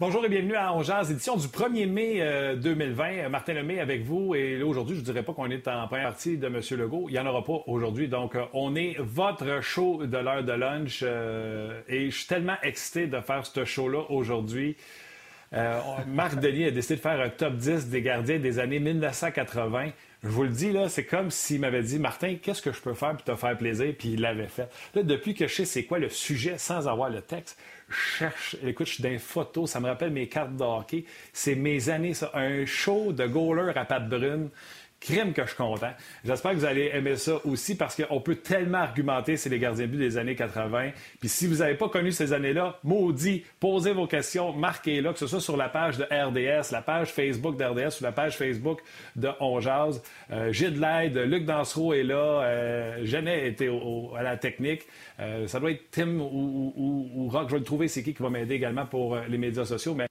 Bonjour et bienvenue à Ongeaz, édition du 1er mai 2020. Euh, Martin Lemay avec vous. Et là, aujourd'hui, je ne dirais pas qu'on est en première partie de M. Legault. Il n'y en aura pas aujourd'hui. Donc, euh, on est votre show de l'heure de lunch. Euh, et je suis tellement excité de faire ce show-là aujourd'hui. Marc Denis a décidé de faire un top 10 des gardiens des années 1980. Je vous le dis, là, c'est comme s'il m'avait dit Martin, qu'est-ce que je peux faire pour te faire plaisir? Puis il l'avait fait. Là, depuis que je sais c'est quoi le sujet sans avoir le texte, cherche. Écoute, je suis dans photos, ça me rappelle mes cartes de. C'est mes années, ça. Un show de goaler à patte brune. Crime que je suis content. J'espère que vous allez aimer ça aussi parce qu'on peut tellement argumenter c'est les gardiens de but des années 80. Puis si vous n'avez pas connu ces années-là, maudit, posez vos questions, marquez-les, que ce soit sur la page de RDS, la page Facebook d'RDS ou la page Facebook de On Jazz. Euh, de l'aide, Luc Dansereau est là, euh, Genet était à la technique. Euh, ça doit être Tim ou, Rock. Je vais le trouver, c'est qui qui va m'aider également pour euh, les médias sociaux. Mais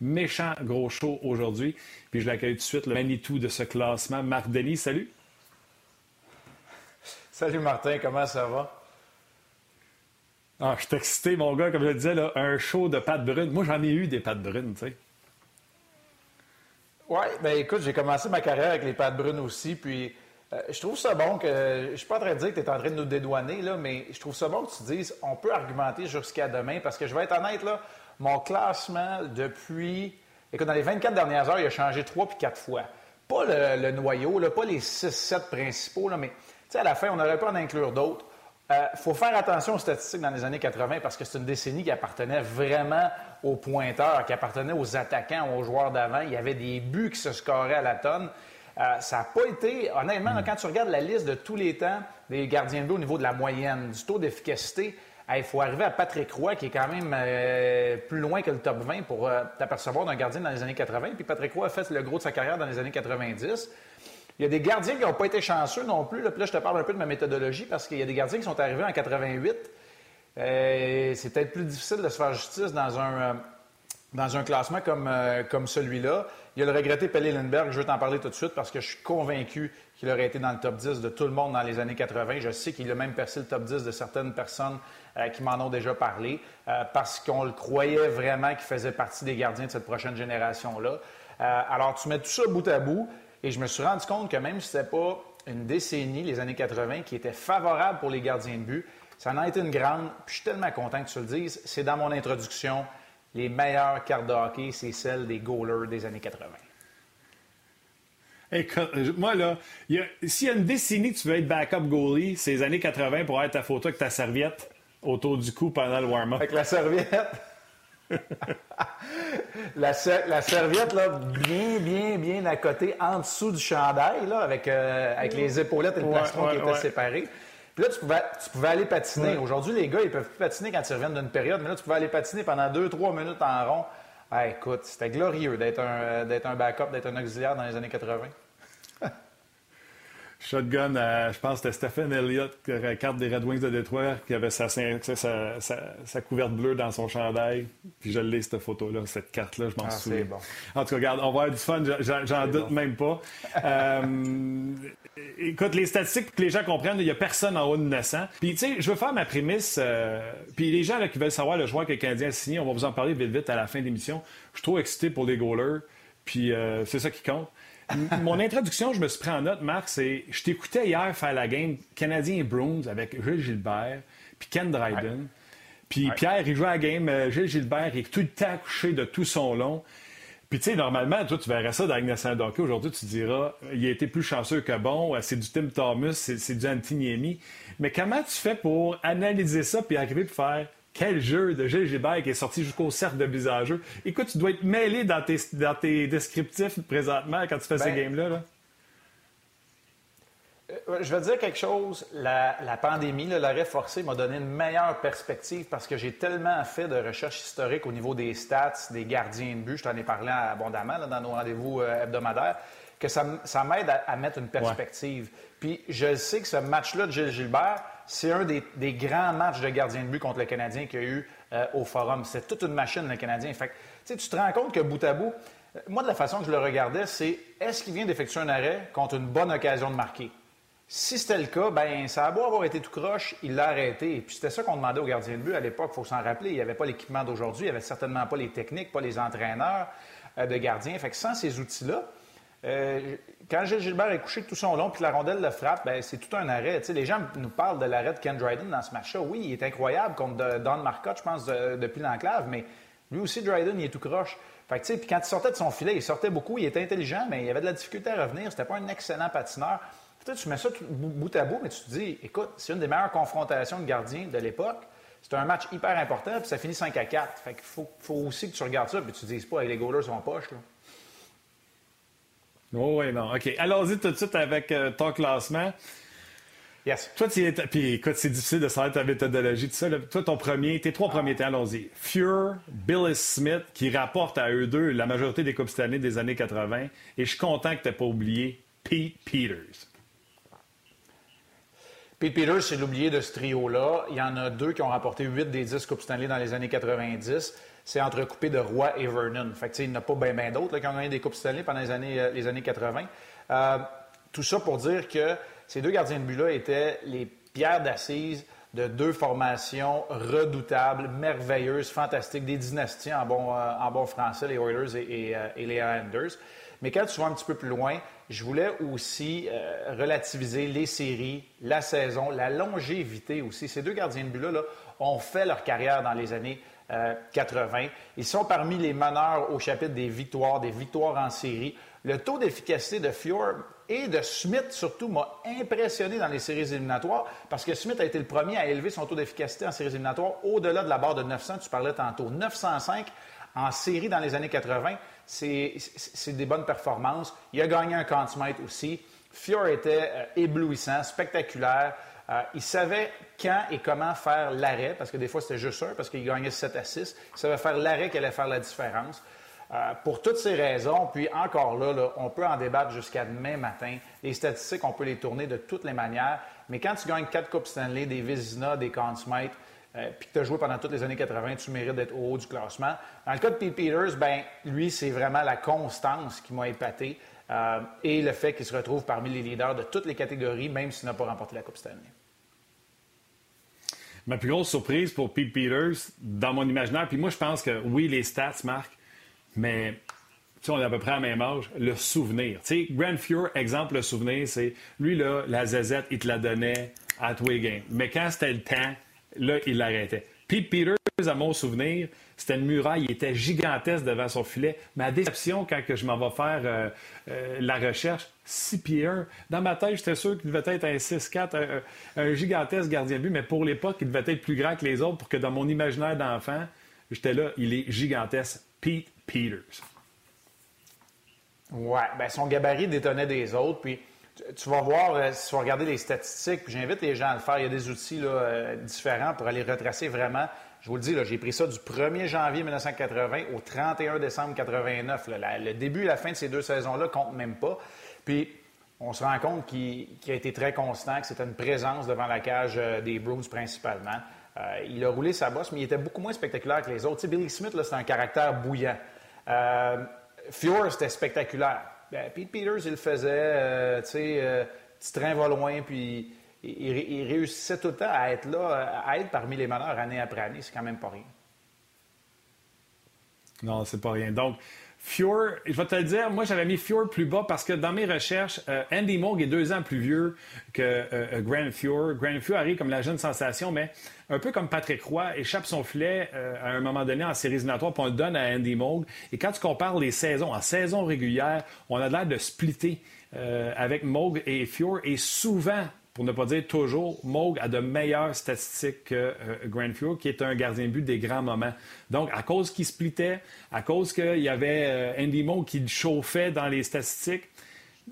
méchant gros show aujourd'hui. Puis je l'accueille tout de suite, le Manitou de ce classement. Marc Denis, salut. Salut Martin, comment ça va? Ah, je suis excité, mon gars, comme je le disais, là, un show de pâtes brunes. Moi, j'en ai eu des pâtes brunes, tu sais. Oui, ben écoute, j'ai commencé ma carrière avec les pâtes brunes aussi, puis euh, je trouve ça bon que. Je suis pas en train de dire que tu es en train de nous dédouaner, là, mais je trouve ça bon que tu dises on peut argumenter jusqu'à demain, parce que je vais être honnête, là, mon classement depuis. Écoute, dans les 24 dernières heures, il a changé trois puis quatre fois. Pas le, noyau, là, pas les 6-7 principaux, là, mais à la fin, on aurait pu en inclure d'autres. Il euh, faut faire attention aux statistiques dans les années 80 parce que c'est une décennie qui appartenait vraiment aux pointeurs, qui appartenait aux attaquants, aux joueurs d'avant. Il y avait des buts qui se scoraient à la tonne. Euh, ça n'a pas été, honnêtement, quand tu regardes la liste de tous les temps des gardiens de but au niveau de la moyenne, du taux d'efficacité, il faut arriver à Patrick Roy, qui est quand même euh, plus loin que le top 20 pour euh, t'apercevoir d'un gardien dans les années 80. Puis Patrick Roy a fait le gros de sa carrière dans les années 90. Il y a des gardiens qui n'ont pas été chanceux non plus. Là, puis là, je te parle un peu de ma méthodologie parce qu'il y a des gardiens qui sont arrivés en 88. Euh, c'est peut-être plus difficile de se faire justice dans un, dans un classement comme, comme celui-là. Il y a le regretté Pelé Lindbergh, je vais t'en parler tout de suite parce que je suis convaincu qu'il aurait été dans le top 10 de tout le monde dans les années 80. Je sais qu'il a même percé le top 10 de certaines personnes euh, qui m'en ont déjà parlé euh, parce qu'on le croyait vraiment qu'il faisait partie des gardiens de cette prochaine génération-là. Euh, alors, tu mets tout ça bout à bout et je me suis rendu compte que même si ce n'était pas une décennie, les années 80, qui était favorable pour les gardiens de but, ça en a été une grande. Puis je suis tellement content que tu le dises. C'est dans mon introduction les meilleures cartes de hockey, c'est celles des goalers des années 80. Écoute, moi, là, s'il y a une décennie que tu veux être backup goalie, c'est les années 80 pour être ta photo avec ta serviette autour du cou pendant le warm-up. Avec la serviette. la, serviette, là, bien, bien, bien à côté, en dessous du chandail, là, avec, euh, avec les épaulettes et le plastron qui étaient séparés. Puis là, tu pouvais, tu pouvais aller patiner. Aujourd'hui, les gars, ils peuvent plus patiner quand ils reviennent d'une période, mais là, tu pouvais aller patiner pendant deux, trois minutes en rond. Ah, écoute, c'était glorieux d'être un, d'être un backup, d'être un auxiliaire dans les années 80. Shotgun, je pense que c'était Stephen Elliott, carte des Red Wings de Détroit, qui avait sa, sa, sa, couverte bleue dans son chandail. Puis je l'ai, cette photo-là, cette carte-là, je m'en ah, souviens. Bon. En tout cas, regarde, on va avoir du fun, j'en doute même pas. euh, écoute, les statistiques, pour que les gens comprennent, il n'y a personne en haut de 900. Puis, tu sais, je veux faire ma prémisse. Euh, puis les gens là, qui veulent savoir le joueur que le Canadien a signé, on va vous en parler vite, vite à la fin de l'émission. Je suis trop excité pour les goalers. Puis euh, c'est ça qui compte. Mon introduction, je me suis pris en note, Marc, c'est je t'écoutais hier faire la game Canadien et Bruins avec Gilles Gilbert, puis Ken Dryden. Puis Pierre, il jouait à la game, euh, Gilles Gilbert, il est tout le temps couché de tout son long. Puis, tu sais, normalement, toi, tu verrais ça dans Hockey. Aujourd'hui, tu diras, il a été plus chanceux que bon, c'est du Tim Thomas, c'est du Antiniemi. Mais comment tu fais pour analyser ça puis arriver pour faire quel jeu de Gilles Gilbert qui est sorti jusqu'au cercle de visageux? Écoute, tu dois être mêlé dans tes, dans tes descriptifs présentement quand tu fais ces ben, games-là. là euh, je vais dire quelque chose. La, pandémie, l'arrêt forcé m'a donné une meilleure perspective parce que j'ai tellement fait de recherches historiques au niveau des stats, des gardiens de but. Je t'en ai parlé abondamment dans nos rendez-vous euh, hebdomadaires que ça, m'aide à, mettre une perspective. Puis je sais que ce match-là de Gilles Gilbert, c'est un des, grands matchs de gardien de but contre le Canadien qu'il y a eu euh, au Forum. C'est toute une machine, le Canadien. Fait tu te rends compte que bout à bout, moi, de la façon que je le regardais, c'est est-ce qu'il vient d'effectuer un arrêt contre une bonne occasion de marquer? Si c'était le cas, ben ça a beau avoir été tout croche, il l'a arrêté. Et puis c'était ça qu'on demandait au gardien de but à l'époque, il faut s'en rappeler. Il n'y avait pas l'équipement d'aujourd'hui, il n'y avait certainement pas les techniques, pas les entraîneurs euh, de gardiens. Fait que sans ces outils-là, euh, quand Gilles Gilbert est couché tout son long puis la rondelle le frappe, ben, c'est tout un arrêt. les gens nous parlent de l'arrêt de Ken Dryden dans ce match-là. Oui, il est incroyable contre Don Marcotte, je pense, depuis l'enclave, mais lui aussi, Dryden, il est tout croche. Fait que, puis quand il sortait de son filet, il sortait beaucoup, il était intelligent, mais il avait de la difficulté à revenir. C'était pas un excellent patineur. tu mets ça bout à bout, mais tu te dis, écoute, c'est une des meilleures confrontations de gardiens de l'époque. C'est un match hyper important, puis ça finit 5 à 4. Fait qu'il faut, aussi que tu regardes ça, puis tu te dises pas, les goalers sont en poche. Là. Oh, oui, non. OK. Allons-y tout de suite avec euh, ton classement. Yes. Toi, tu puis écoute, c'est difficile de savoir ta méthodologie, tout ça. Toi, ton premier, tes trois premiers temps, allons-y. Fuhr, Billy Smith, qui rapporte à eux deux la majorité des Coupes Stanley des années 80. Et je suis content que tu pas oublié Pete Peters. Pete Peters, c'est l'oublié de ce trio-là. Il y en a deux qui ont rapporté 8 des 10 Coupes Stanley dans les années 90. C'est entrecoupé de Roy et Vernon. Il n'y en a pas bien d'autres qui ont gagné des Coupes Stanley pendant les années, euh, les années 80. Euh, tout ça pour dire que ces deux gardiens de but-là étaient les pierres d'assises de deux formations redoutables, merveilleuses, fantastiques, des dynasties en bon, euh, en bon français, les Oilers et, les Islanders. Mais quand tu vas un petit peu plus loin, je voulais aussi relativiser les séries, la saison, la longévité aussi. Ces deux gardiens de but-là ont fait leur carrière dans les années 80. Ils sont parmi les meneurs au chapitre des victoires, des victoires en série. Le taux d'efficacité de Fjord et de Smith, surtout, m'a impressionné dans les séries éliminatoires parce que Smith a été le premier à élever son taux d'efficacité en séries éliminatoires au-delà de la barre de 900. Tu parlais tantôt. 905 en série dans les années 80, c'est des bonnes performances. Il a gagné un Conn aussi. Fior était euh, éblouissant, spectaculaire. Euh, il savait quand et comment faire l'arrêt, parce que des fois c'était juste un, parce qu'il gagnait 7 à 6. Il savait faire l'arrêt qui allait faire la différence. Euh, pour toutes ces raisons, puis encore là, on peut en débattre jusqu'à demain matin. Les statistiques, on peut les tourner de toutes les manières. Mais quand tu gagnes quatre Coupes Stanley, des Vizina, des Conn Smythe, euh, puis que tu as joué pendant toutes les années 80, tu mérites d'être au haut du classement. Dans le cas de Pete Peters, ben, lui, c'est vraiment la constance qui m'a épaté euh, et le fait qu'il se retrouve parmi les leaders de toutes les catégories, même s'il n'a pas remporté la Coupe Stanley. Ma plus grosse surprise pour Pete Peters, dans mon imaginaire, puis moi, je pense que oui, les stats, Marc, mais on est à peu près à même âge, le souvenir. Grand Fuhr, exemple, le souvenir, c'est lui, là, la zazette, il te la donnait à tous Mais quand c'était le temps, là, il l'arrêtait. Pete Peters, à mon souvenir, c'était une muraille, il était gigantesque devant son filet. Ma déception, quand que je m'en vais faire euh, euh, la recherche, 6 pieds 1. Dans ma tête, j'étais sûr qu'il devait être un 6-4, un, gigantesque gardien de but, mais pour l'époque, il devait être plus grand que les autres pour que dans mon imaginaire d'enfant, j'étais là, il est gigantesque. Pete Peters. Oui, bien, son gabarit détonnait des autres. Puis tu vas voir, euh, si tu vas regarder les statistiques, puis j'invite les gens à le faire, il y a des outils différents pour aller retracer vraiment. Je vous le dis, j'ai pris ça du 1er janvier 1980 au 31 décembre 1989. le début et la fin de ces deux saisons-là ne comptent même pas. Puis on se rend compte qu'il a été très constant, que c'était une présence devant la cage euh, des Bruins principalement. il a roulé sa bosse, mais il était beaucoup moins spectaculaire que les autres. Billy Smith, c'est un caractère bouillant. Euh, c'était spectaculaire. Ben, Pete Peters, il le faisait, euh, tu sais, euh, petit train va loin, puis il, réussissait tout le temps à être là, à être parmi les meneurs année après année. C'est quand même pas rien. Non, c'est pas rien. Donc, Fjord, je vais te le dire, moi j'avais mis Fjord plus bas parce que dans mes recherches, Andy Moog est deux ans plus vieux que Grand Fjord. Grand Fjord arrive comme la jeune sensation, mais un peu comme Patrick Roy, échappe son filet euh, à un moment donné en séries éliminatoires, puis on le donne à Andy Moog. Et quand tu compares les saisons, en saison régulière, on a l'air de splitter euh, avec Moog et Fjord. Et souvent, pour ne pas dire toujours, Moog a de meilleures statistiques que euh, Grand Fjord, qui est un gardien but des grands moments. Donc, à cause qu'il splitait, à cause qu'il y avait Andy Moog qui chauffait dans les statistiques,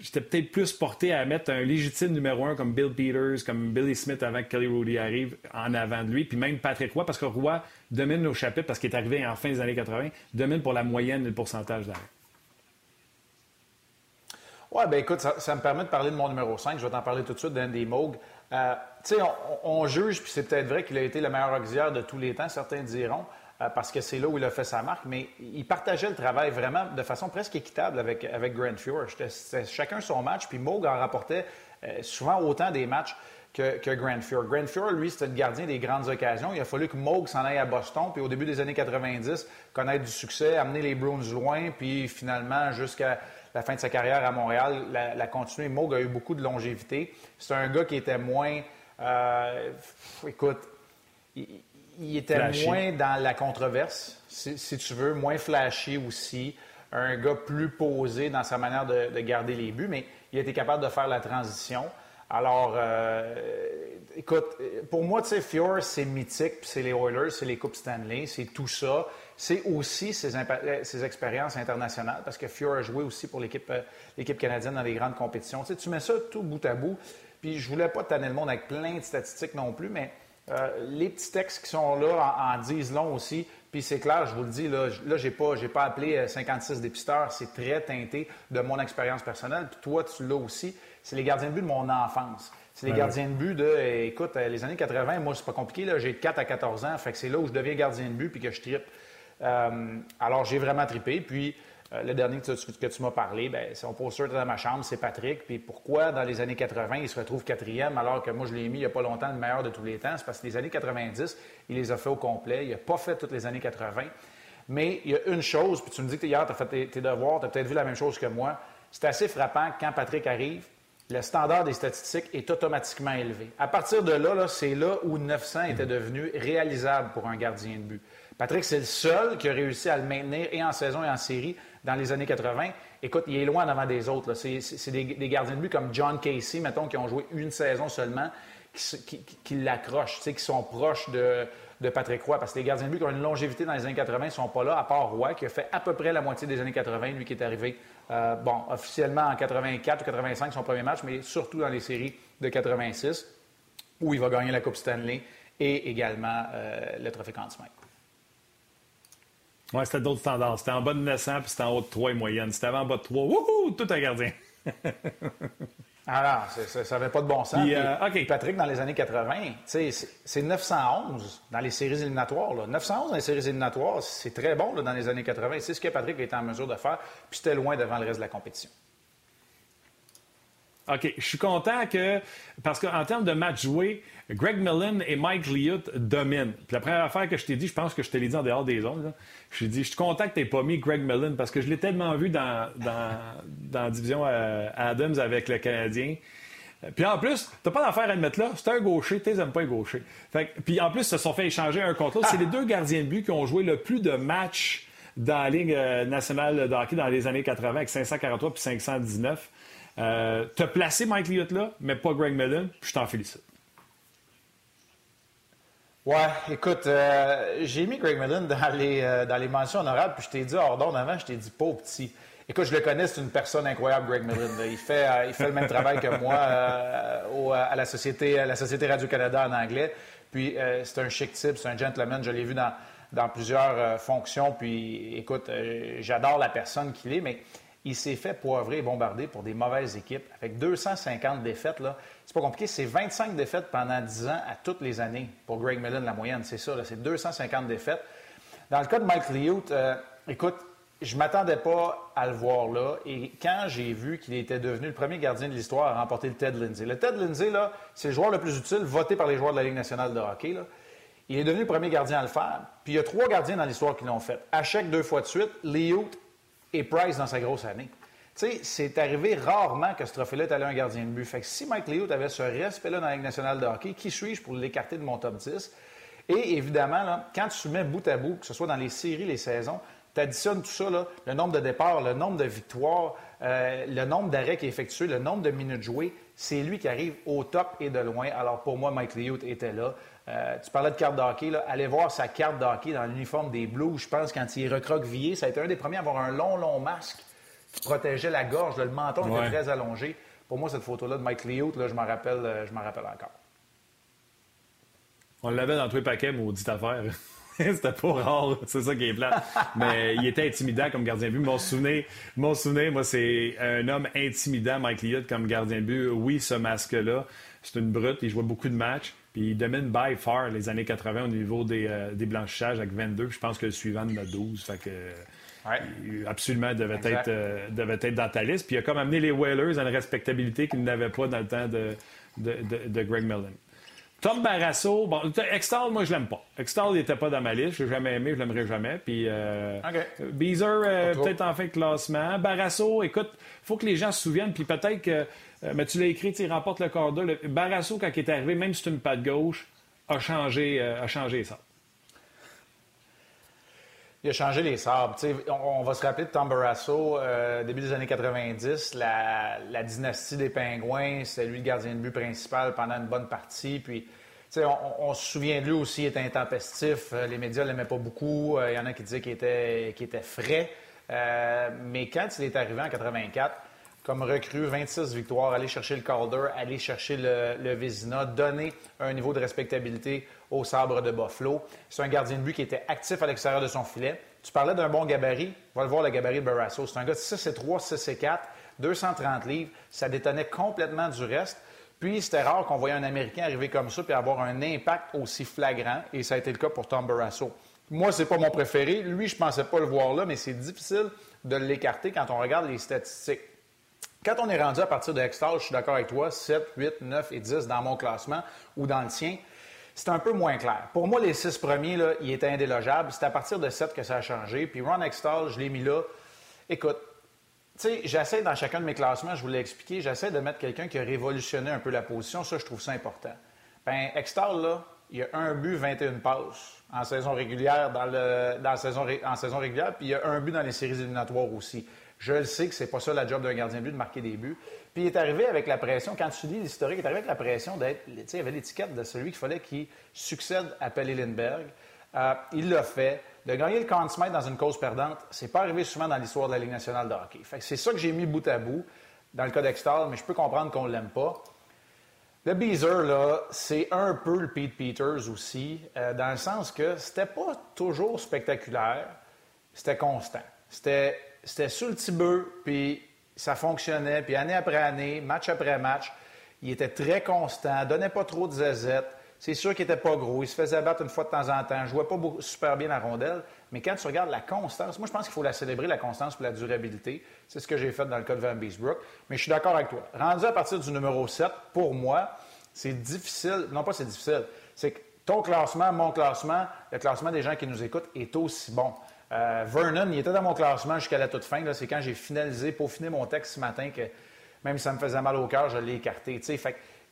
j'étais peut-être plus porté à mettre un légitime numéro un comme Bill Peters, comme Billy Smith avant que Kelly Rudy arrive en avant de lui, puis même Patrick Roy, parce que Roy domine nos chapitres parce qu'il est arrivé en fin des années 80, domine pour la moyenne et le pourcentage d'arrêt. Oui, bien écoute, ça, me permet de parler de mon numéro 5. Je vais t'en parler tout de suite d'Andy Moog. Euh, tu sais, on, juge, puis c'est peut-être vrai qu'il a été le meilleur auxiliaire de tous les temps, certains diront. Euh, parce que c'est là où il a fait sa marque, mais il partageait le travail vraiment de façon presque équitable avec, avec Grant Fuhr. C'était chacun son match, puis Moog en rapportait souvent autant des matchs que, que Grant Fuhr. Grant Fuhr, lui, c'était le gardien des grandes occasions. Il a fallu que Moog s'en aille à Boston, puis au début des années 90, connaître du succès, amener les Bruins loin, puis finalement, jusqu'à la fin de sa carrière à Montréal, la, la continuer. Moog a eu beaucoup de longévité. C'est un gars qui était moins... Euh, écoute, il, était moins dans la controverse, si, tu veux, moins flashy aussi. Un gars plus posé dans sa manière de, de garder les buts, mais il a été capable de faire la transition. Alors, euh, écoute, pour moi, tu sais, Fjord, c'est mythique, c'est les Oilers, c'est les Coupes Stanley, c'est tout ça. C'est aussi ses, ses, expériences internationales, parce que Fjord a joué aussi pour l'équipe euh, canadienne dans les grandes compétitions. Tu, sais, tu mets ça tout bout à bout, puis je voulais pas tanner le monde avec plein de statistiques non plus, mais euh, les petits textes qui sont là en, disent long aussi. Puis c'est clair, je vous le dis, là, là j'ai pas, pas appelé 56 dépisteurs, c'est très teinté de mon expérience personnelle. Puis toi, tu l'as aussi c'est les gardiens de but de mon enfance. C'est les gardiens de but de, écoute, euh, les années 80, moi, c'est pas compliqué, là, j'ai de 4 à 14 ans, fait que c'est là où je deviens gardien de but puis que je tripe. Euh, alors, j'ai vraiment trippé. Puis, euh, le dernier que tu, m'as parlé, ben, son poster dans ma chambre, c'est Patrick. Puis, pourquoi dans les années 80, il se retrouve quatrième alors que moi, je l'ai mis il n'y a pas longtemps le meilleur de tous les temps? C'est parce que les années 90, il les a fait au complet. Il n'a pas fait toutes les années 80. Mais il y a une chose, puis tu me dis que hier, tu as fait tes, devoirs, tu as peut-être vu la même chose que moi. C'est assez frappant quand Patrick arrive, le standard des statistiques est automatiquement élevé. À partir de là, c'est là où 900 était devenu réalisable pour un gardien de but. Patrick, c'est le seul qui a réussi à le maintenir et en saison et en série dans les années 80. Écoute, il est loin en avant des autres. C'est des, gardiens de but comme John Casey, mettons, qui ont joué une saison seulement, qui, l'accrochent, qui sont proches de, Patrick Roy. Parce que les gardiens de but qui ont une longévité dans les années 80 ne sont pas là, à part Roy, qui a fait à peu près la moitié des années 80, lui qui est arrivé euh, bon, officiellement en 84 ou 85, son premier match, mais surtout dans les séries de 86, où il va gagner la Coupe Stanley et également euh, le Trophée Conn Oui, c'était d'autres tendances. C'était en bas de 900 puis c'était en haut de 3 et moyenne. C'était en bas de 3. Wouhou! Tout un gardien. Ah non, ça n'avait pas de bon sens. Euh, Patrick, dans les années 80, c'est 911 dans les séries éliminatoires. Là. 911 dans les séries éliminatoires, c'est très bon dans les années 80. C'est ce que Patrick était en mesure de faire, puis c'était loin devant le reste de la compétition. OK. Je suis content que, parce qu'en termes de match joué, Greg Millen et Mike Liut dominent. Puis la première affaire que je t'ai dit, je pense que je te l'ai dit en dehors des ondes, je t'ai dit, je suis content que tu pas mis Greg Millen parce que je l'ai tellement vu dans, la division euh, Adams avec le Canadien. Puis en plus, t'as pas d'affaire à le mettre là. C'est un gaucher, t'es pas un gaucher. Fait, puis en plus, ils se sont fait échanger un contre l'autre. C'est les deux gardiens de but qui ont joué le plus de matchs dans la Ligue euh, nationale de hockey dans les années 80 avec 543 puis 519. Euh, tu as placé Mike Liott là, mais pas Greg Millen, puis je t'en félicite. Ouais, écoute, euh, j'ai mis Greg Millen dans les, euh, dans les mentions honorables, puis je t'ai dit hors d'ordre avant, je t'ai dit pas petit. Écoute, je le connais, c'est une personne incroyable, Greg Millen. Il fait, il fait le même travail que moi à, la société, Société Radio-Canada en anglais. Puis c'est un chic type, c'est un gentleman. Je l'ai vu dans, dans plusieurs fonctions. Puis écoute, j'adore la personne qu'il est, mais il s'est fait poivrer et bombarder pour des mauvaises équipes. Avec 250 défaites, là, c'est pas compliqué. C'est 25 défaites pendant 10 ans à toutes les années pour Greg Millen, la moyenne. C'est ça, c'est 250 défaites. Dans le cas de Mike Liut, euh, écoute, je m'attendais pas à le voir là. Et quand j'ai vu qu'il était devenu le premier gardien de l'histoire à remporter le Ted Lindsay. Le Ted Lindsay, là, c'est le joueur le plus utile, voté par les joueurs de la Ligue nationale de hockey. Il est devenu le premier gardien à le faire. Puis il y a trois gardiens dans l'histoire qui l'ont fait. À chaque deux fois de suite, Liut et Price dans sa grosse année. Tu sais, c'est arrivé rarement que ce trophée-là est allé à un gardien de but. Fait que si Mike Leo avait ce respect-là dans la Ligue nationale de hockey, qui suis-je pour l'écarter de mon top 10? Et évidemment, là, quand tu mets bout à bout, que ce soit dans les séries, les saisons, tu additionnes tout ça, là, le nombre de départs, le nombre de victoires, euh, le nombre d'arrêts qui est effectué, le nombre de minutes jouées, c'est lui qui arrive au top et de loin. Alors pour moi, Mike Leo était là. Euh, tu parlais de carte de hockey. Là. Allez voir sa carte de hockey dans l'uniforme des Blues. Je pense quand il est recroquevillé, ça a été un des premiers à avoir un long, long masque qui protégeait la gorge. Le menton était très allongé. Pour moi, cette photo-là de Mike Liout, là, je m'en rappelle, euh, je m'en rappelle encore. On l'avait dans tous les paquets, maudite affaire. C'était pas rare, c'est ça qui est plat. Mais il était intimidant comme gardien de but. Mon souvenir, mon souvenir moi, c'est un homme intimidant, Mike Liout, comme gardien de but. Oui, ce masque-là, c'est une brute. Il jouait beaucoup de matchs Puis il domine by far les années 80 au niveau des, euh, des blanchissages avec 22. Je pense que le suivant en a 12. Fait que, il, absolument devait être, euh, devait être dans ta liste. Puis il a comme amené les Whalers à une respectabilité qu'ils n'avaient pas dans le temps de, de, de, Greg Millen. Tom Barrasso, bon, Extall, moi, je l'aime pas. Extall, il n'était pas dans ma liste. Je l'ai jamais aimé, je l'aimerai jamais. Puis, euh, Beezer, euh, peut-être en fin de classement. Barrasso, écoute, faut que les gens se souviennent. Puis peut-être que, euh, mais tu l'as écrit, il remporte le corps Le... Barrasso, quand il est arrivé, même si c'est une patte gauche, a changé, a changé ça. Il a changé les sabres. on, va se rappeler de Tom Barrasso, euh, début des années 90, la, dynastie des Pingouins, c'est lui le gardien de but principal pendant une bonne partie. Puis, on, se souvient de lui aussi, il était intempestif. Euh, les médias ne l'aimaient pas beaucoup. Euh, il y en a qui disaient qu'il était, était frais. mais quand il est arrivé en 84, comme recrue, 26 victoires, aller chercher le Calder, aller chercher le, le Vézina, donner un niveau de respectabilité au sabre de Buffalo. C'est un gardien de but qui était actif à l'extérieur de son filet. Tu parlais d'un bon gabarit. Va le voir, le gabarit de Barrasso. C'est un gars de 6 et 3, 6 et 4, 230 livres. Ça détonnait complètement du reste. Puis, c'était rare qu'on voyait un Américain arriver comme ça puis avoir un impact aussi flagrant. Et ça a été le cas pour Tom Barrasso. Moi, c'est pas mon préféré. Lui, je pensais pas le voir là, mais c'est difficile de l'écarter quand on regarde les statistiques. Quand on est rendu à partir de Hextall, je suis d'accord avec toi, 7, 8, 9 et 10 dans mon classement ou dans le tien, c'est un peu moins clair. Pour moi, les six premiers, là, ils étaient indélogeables. C'est à partir de 7 que ça a changé. Puis Ron Hextall, je l'ai mis là. Écoute, tu sais, j'essaie dans chacun de mes classements, je vous l'ai expliqué, j'essaie de mettre quelqu'un qui a révolutionné un peu la position. Ça, je trouve ça important. Ben, Hextall, là, il y a un but, 21 passes en saison régulière, dans, le, dans saison, en saison régulière, puis il y a un but dans les séries éliminatoires aussi. Je le sais que c'est pas ça la job d'un gardien de but de marquer des buts. Puis il est arrivé avec la pression, quand tu lis l'historique, il est arrivé avec la pression d'être, tu sais, il avait l'étiquette de celui qu'il fallait qu'il succède à Pelle Lindbergh. Euh, il l'a fait. De gagner le Conn Smythe dans une cause perdante, c'est pas arrivé souvent dans l'histoire de la Ligue nationale de hockey. C'est ça que j'ai mis bout à bout dans le cas d'Extal, mais je peux comprendre qu'on l'aime pas. Le Beezer, là, c'est un peu le Pete Peters aussi, euh, dans le sens que c'était pas toujours spectaculaire, c'était constant. C'était c'était sur le petit puis ça fonctionnait. Puis année après année, match après match, il était très constant, donnait pas trop de zézette. C'est sûr qu'il n'était pas gros. Il se faisait battre une fois de temps en temps. Je jouait pas super bien la rondelle. Mais quand tu regardes la constance, moi, je pense qu'il faut la célébrer, la constance pour la durabilité. C'est ce que j'ai fait dans le cas de Van Beesbrook. Mais je suis d'accord avec toi. Rendu à partir du numéro 7, pour moi, c'est difficile. Non, pas c'est difficile. C'est que ton classement, mon classement, le classement des gens qui nous écoutent est aussi bon. Euh, Vernon, il était dans mon classement jusqu'à la toute fin. C'est quand j'ai finalisé, peaufiné mon texte ce matin, que même si ça me faisait mal au cœur, je l'ai écarté.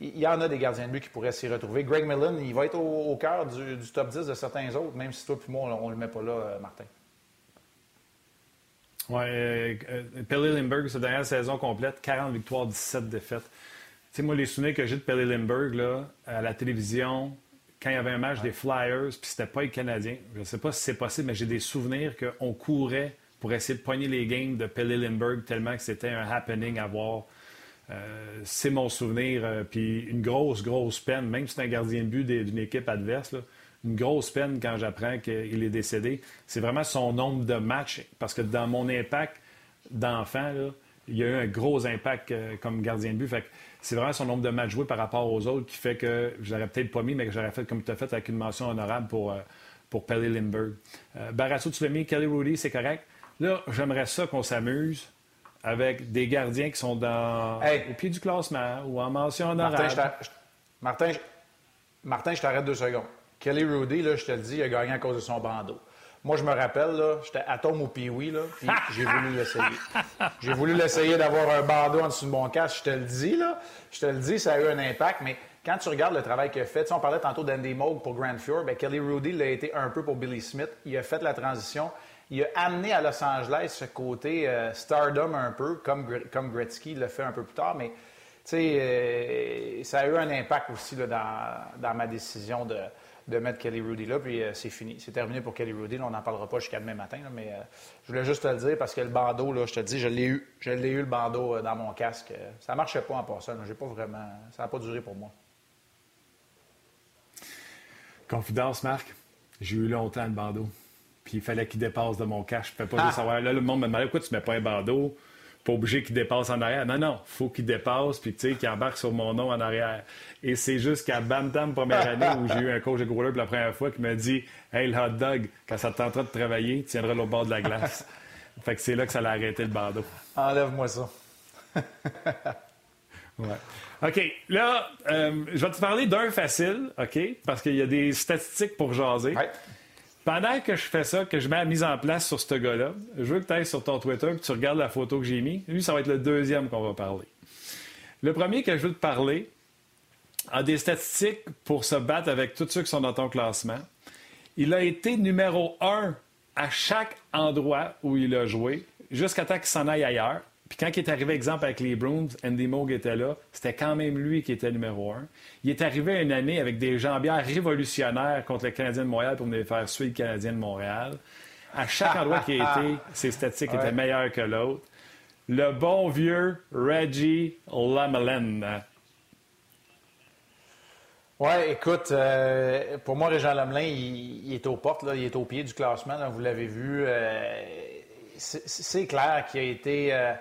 Il y en a des gardiens de but qui pourraient s'y retrouver. Greg Millen, il va être au, cœur du, top 10 de certains autres, même si toi et moi, on ne le met pas là, euh, Martin. Oui, euh, Pelly Lindbergh, sa dernière saison complète, 40 victoires, 17 défaites. Tu moi, les souvenirs que j'ai de Pelly Lindbergh, là, à la télévision, quand il y avait un match des Flyers, puis c'était pas les Canadiens, je ne sais pas si c'est possible, mais j'ai des souvenirs qu'on courait pour essayer de poigner les games de Pelle Lindbergh tellement que c'était un happening à voir. Euh, c'est mon souvenir. Euh, puis une grosse, grosse peine, même si c'est un gardien de but d'une équipe adverse, une grosse peine quand j'apprends qu'il est décédé. C'est vraiment son nombre de matchs, parce que dans mon impact d'enfant, il y a eu un gros impact euh, comme gardien de but. Fait c'est vraiment son nombre de matchs joués par rapport aux autres qui fait que je l'aurais peut-être pas mis, mais que j'aurais fait comme tu as fait avec une mention honorable pour, euh, pour Pelly Lindbergh. Euh, Barrasso, tu l'as mis, Kelly Rudy, c'est correct. Là, j'aimerais ça qu'on s'amuse avec des gardiens qui sont dans, au pied du classement ou en mention honorable. Martin, je, Martin, je t'arrête deux secondes. Kelly Rudy, là, je te le dis, il a gagné à cause de son bandeau. Moi, je me rappelle, là, j'étais Tom ou pee là, puis j'ai voulu l'essayer. J'ai voulu l'essayer d'avoir un bandeau en dessous de mon casque, je te le dis, là. Je te le dis, ça a eu un impact, mais quand tu regardes le travail qu'il a fait, on parlait tantôt d'Andy Moog pour Grand Fjord, bien, Kelly Rudy l'a été un peu pour Billy Smith. Il a fait la transition. Il a amené à Los Angeles ce côté euh, stardom un peu, comme, comme Gretzky l'a fait un peu plus tard, mais euh, ça a eu un impact aussi là, dans, dans ma décision de, de mettre Kelly Rudy là, puis euh, c'est fini. C'est terminé pour Kelly Rudy. on n'en parlera pas jusqu'à demain matin, mais euh, je voulais juste te le dire parce que le bandeau, là, je te dis, je l'ai eu. Je l'ai eu le bandeau euh, dans mon casque. Ça ne marchait pas en passant. J'ai pas vraiment. Ça n'a pas duré pour moi. Confidence, Marc. J'ai eu longtemps le bandeau. Puis il fallait qu'il dépasse de mon casque. Je ne pouvais pas ah. savoir. Là, le monde me demandait pourquoi tu ne mets pas un bandeau? Pas obligé qu'il dépasse en arrière. Non, non, faut qu'il dépasse puis qu'il embarque sur mon nom en arrière. Et c'est juste qu'à Bantam, première année, où j'ai eu un coach de goaler pour la première fois qui m'a dit Hey, le hot dog, quand ça te tentera de travailler, tu tiendras au bord de la glace. fait que c'est là que ça l'a arrêté le bandeau. Enlève-moi ça. ouais. OK, là, euh, je vais te parler d'un facile, OK, parce qu'il y a des statistiques pour jaser. Pendant que je fais ça, que je mets la mise en place sur ce gars-là, je veux que tu ailles sur ton Twitter, que tu regardes la photo que j'ai mise. Lui, ça va être le deuxième qu'on va parler. Le premier que je veux te parler a des statistiques pour se battre avec tous ceux qui sont dans ton classement. Il a été numéro un à chaque endroit où il a joué, jusqu'à temps qu'il s'en aille ailleurs. Puis quand il est arrivé, exemple, avec les Bruins, Andy Moog était là, c'était quand même lui qui était numéro un. Il est arrivé une année avec des jambières révolutionnaires contre le Canadien de Montréal pour venir faire suivre le Canadien de Montréal. À chaque endroit qu'il a été, ses statistiques étaient meilleures que l'autre. Le bon vieux Reggie Lamelin. Oui, écoute, euh, pour moi, Régent Lamelin, il, est aux portes, là, il est au pied du classement, vous l'avez vu. Euh, c'est clair qu'il a été. Euh,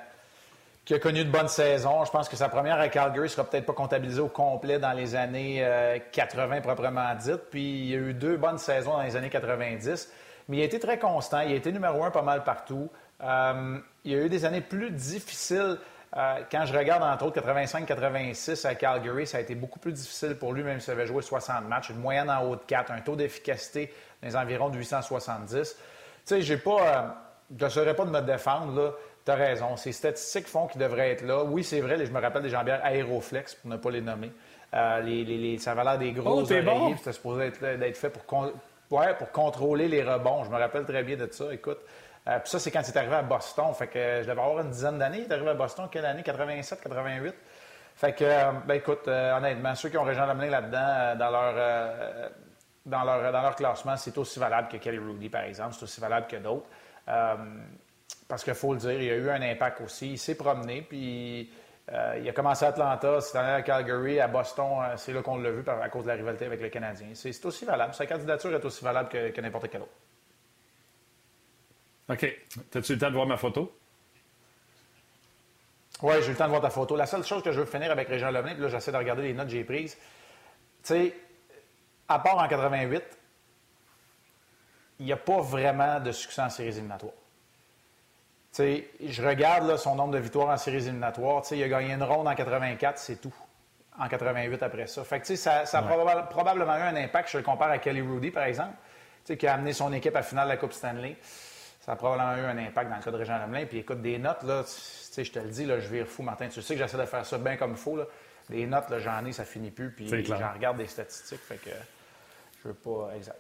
qui a connu de bonnes saisons. Je pense que sa première à Calgary sera peut-être pas comptabilisée au complet dans les années 80 euh, proprement dites. Puis il y a eu deux bonnes saisons dans les années 90. Mais il a été très constant. Il a été numéro un pas mal partout. Euh, il y a eu des années plus difficiles. Euh, quand je regarde, entre autres, 85-86 à Calgary, ça a été beaucoup plus difficile pour lui, même s'il avait joué 60 matchs. Une moyenne en haut de 4, un taux d'efficacité dans les environs de 870. Tu sais, j'ai pas... je ne saurais pas de me défendre, là. Tu as raison. Ces statistiques font qu'ils devraient être là. Oui, c'est vrai, je me rappelle des jambières Aéroflex, pour ne pas les nommer. Euh, les, ça avait l'air des gros oh, oreillers. C'était supposé être, fait pour, pour contrôler les rebonds. Je me rappelle très bien de ça. Écoute, euh, puis ça, c'est quand il est arrivé à Boston. Fait que je devais avoir une dizaine d'années. Il est arrivé à Boston, quelle année? 87, 88? Fait que, euh, ben écoute, honnêtement, ceux qui ont Régent Lamelin là-dedans, dans leur, dans, leur, dans leur classement, c'est aussi valable que Kelly Rudy, par exemple. C'est aussi valable que d'autres parce qu'il faut le dire, il a eu un impact aussi. Il s'est promené, puis euh, il a commencé à Atlanta, c'est allé à Calgary, à Boston, euh, c'est là qu'on l'a vu à cause de la rivalité avec le Canadien. C'est aussi valable. Sa candidature est aussi valable que, n'importe quel autre. OK. As-tu eu le temps de voir ma photo? Oui, j'ai eu le temps de voir ta photo. La seule chose que je veux finir avec Régent Levelin, puis là, j'essaie de regarder les notes que j'ai prises. Tu sais, à part en 88, il n'y a pas vraiment de succès en séries éliminatoires je regarde son nombre de victoires en séries éliminatoires. il a gagné une ronde en 84, c'est tout. En 88 après ça. Fait que, ça, ça a probablement eu un impact. Je le compare à Kelly Rudy, par exemple, qui a amené son équipe à la finale de la Coupe Stanley. Ça a probablement eu un impact dans le cas de Régent Lemelin. Puis écoute, des notes, là, je te le dis, là, je vire fou, Martin. Tu sais que j'essaie de faire ça bien comme il faut. Là. Des notes, j'en ai, ça finit plus. Puis j'en regarde des statistiques. Fait que je veux pas. Exact.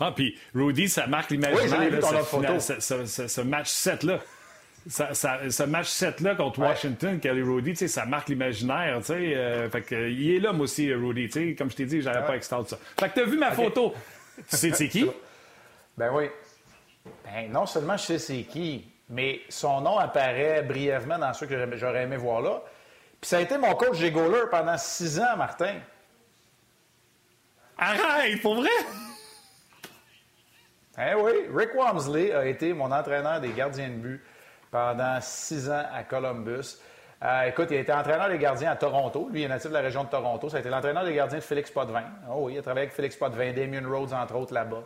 Ah, puis Rudy, ça marque l'imaginaire. Oui, ce match 7-là ça, ce match 7-là contre Washington, Kelly Rudy, ça marque l'imaginaire. Euh, fait que, il est là, moi aussi, Rudy. Comme je t'ai dit, j'avais ouais. pas extendre ça. Fait que tu as vu ma photo. Tu sais c'est qui? Ben oui. Ben, non seulement je sais c'est qui, mais son nom apparaît brièvement dans ceux que j'aurais aimé voir là. Puis ça a été mon coach G-Goaler pendant six ans, Martin. Arrête, pour vrai? Eh oui, Rick Wamsley a été mon entraîneur des gardiens de but pendant six ans à Columbus. Euh, écoute, il a été entraîneur des gardiens à Toronto. Lui, il est natif de la région de Toronto. Ça a été l'entraîneur des gardiens de Félix Potvin. Oh oui, il a travaillé avec Félix Potvin, Damien Rhodes, entre autres, là-bas.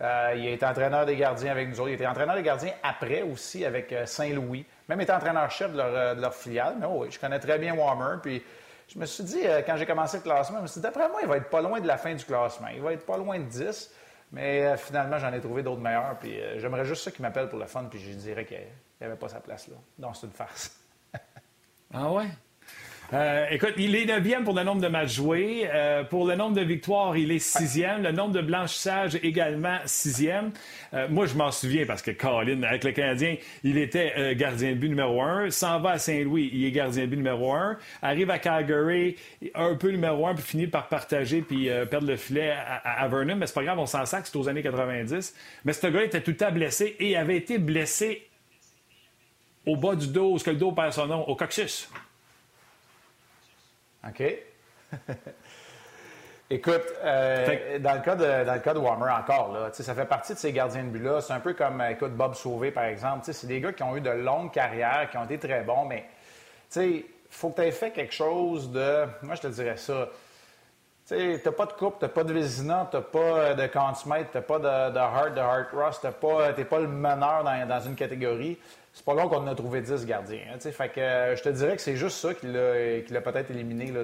Euh, il a été entraîneur des gardiens avec nous autres. Il a été entraîneur des gardiens après aussi avec euh, Saint-Louis. Même été entraîneur-chef de leur, filiale. Mais oh oui, je connais très bien Warmer. Puis je me suis dit, quand j'ai commencé le classement, je me suis dit, d'après moi, il va être pas loin de la fin du classement. Il va être pas loin de 10. Mais finalement, j'en ai trouvé d'autres meilleurs. Puis j'aimerais juste ça qui m'appelle pour le fun. Puis je dirais que il avait pas sa place là. Donc, c'est une farce. ah ouais? Euh, écoute, il est neuvième pour le nombre de matchs joués. Euh, pour le nombre de victoires, il est sixième. Le nombre de blanchissages, également sixième. Euh, moi, je m'en souviens parce que Colin, avec le Canadien, il était gardien de but numéro un. S'en va à Saint-Louis, il est gardien de but numéro un. Arrive à Calgary, un peu numéro un, puis finit par partager puis perdre le filet à, Vernon. Mais c'est pas grave, on s'en sac, c'est aux années 90. Mais ce gars était tout à blessé et avait été blessé au bas du dos, ce que le dos perd son nom, au coccyx. OK. Écoute, euh, dans, le cas de, dans le cas de Warmer encore, là, ça fait partie de ces gardiens de but-là. C'est un peu comme écoute, Bob Sauvé, par exemple. C'est des gars qui ont eu de longues carrières, qui ont été très bons, mais il faut que tu aies fait quelque chose de. Moi, je te dirais ça. Tu n'as pas de coupe, tu n'as pas de Vézina, tu n'as pas de Consmate, tu n'as pas de, de de Heart Rust, tu n'es pas le meneur dans, dans une catégorie. C'est pas long qu'on a trouvé 10 gardiens. Hein, euh, je te dirais que c'est juste ça qui l'a peut-être éliminé là,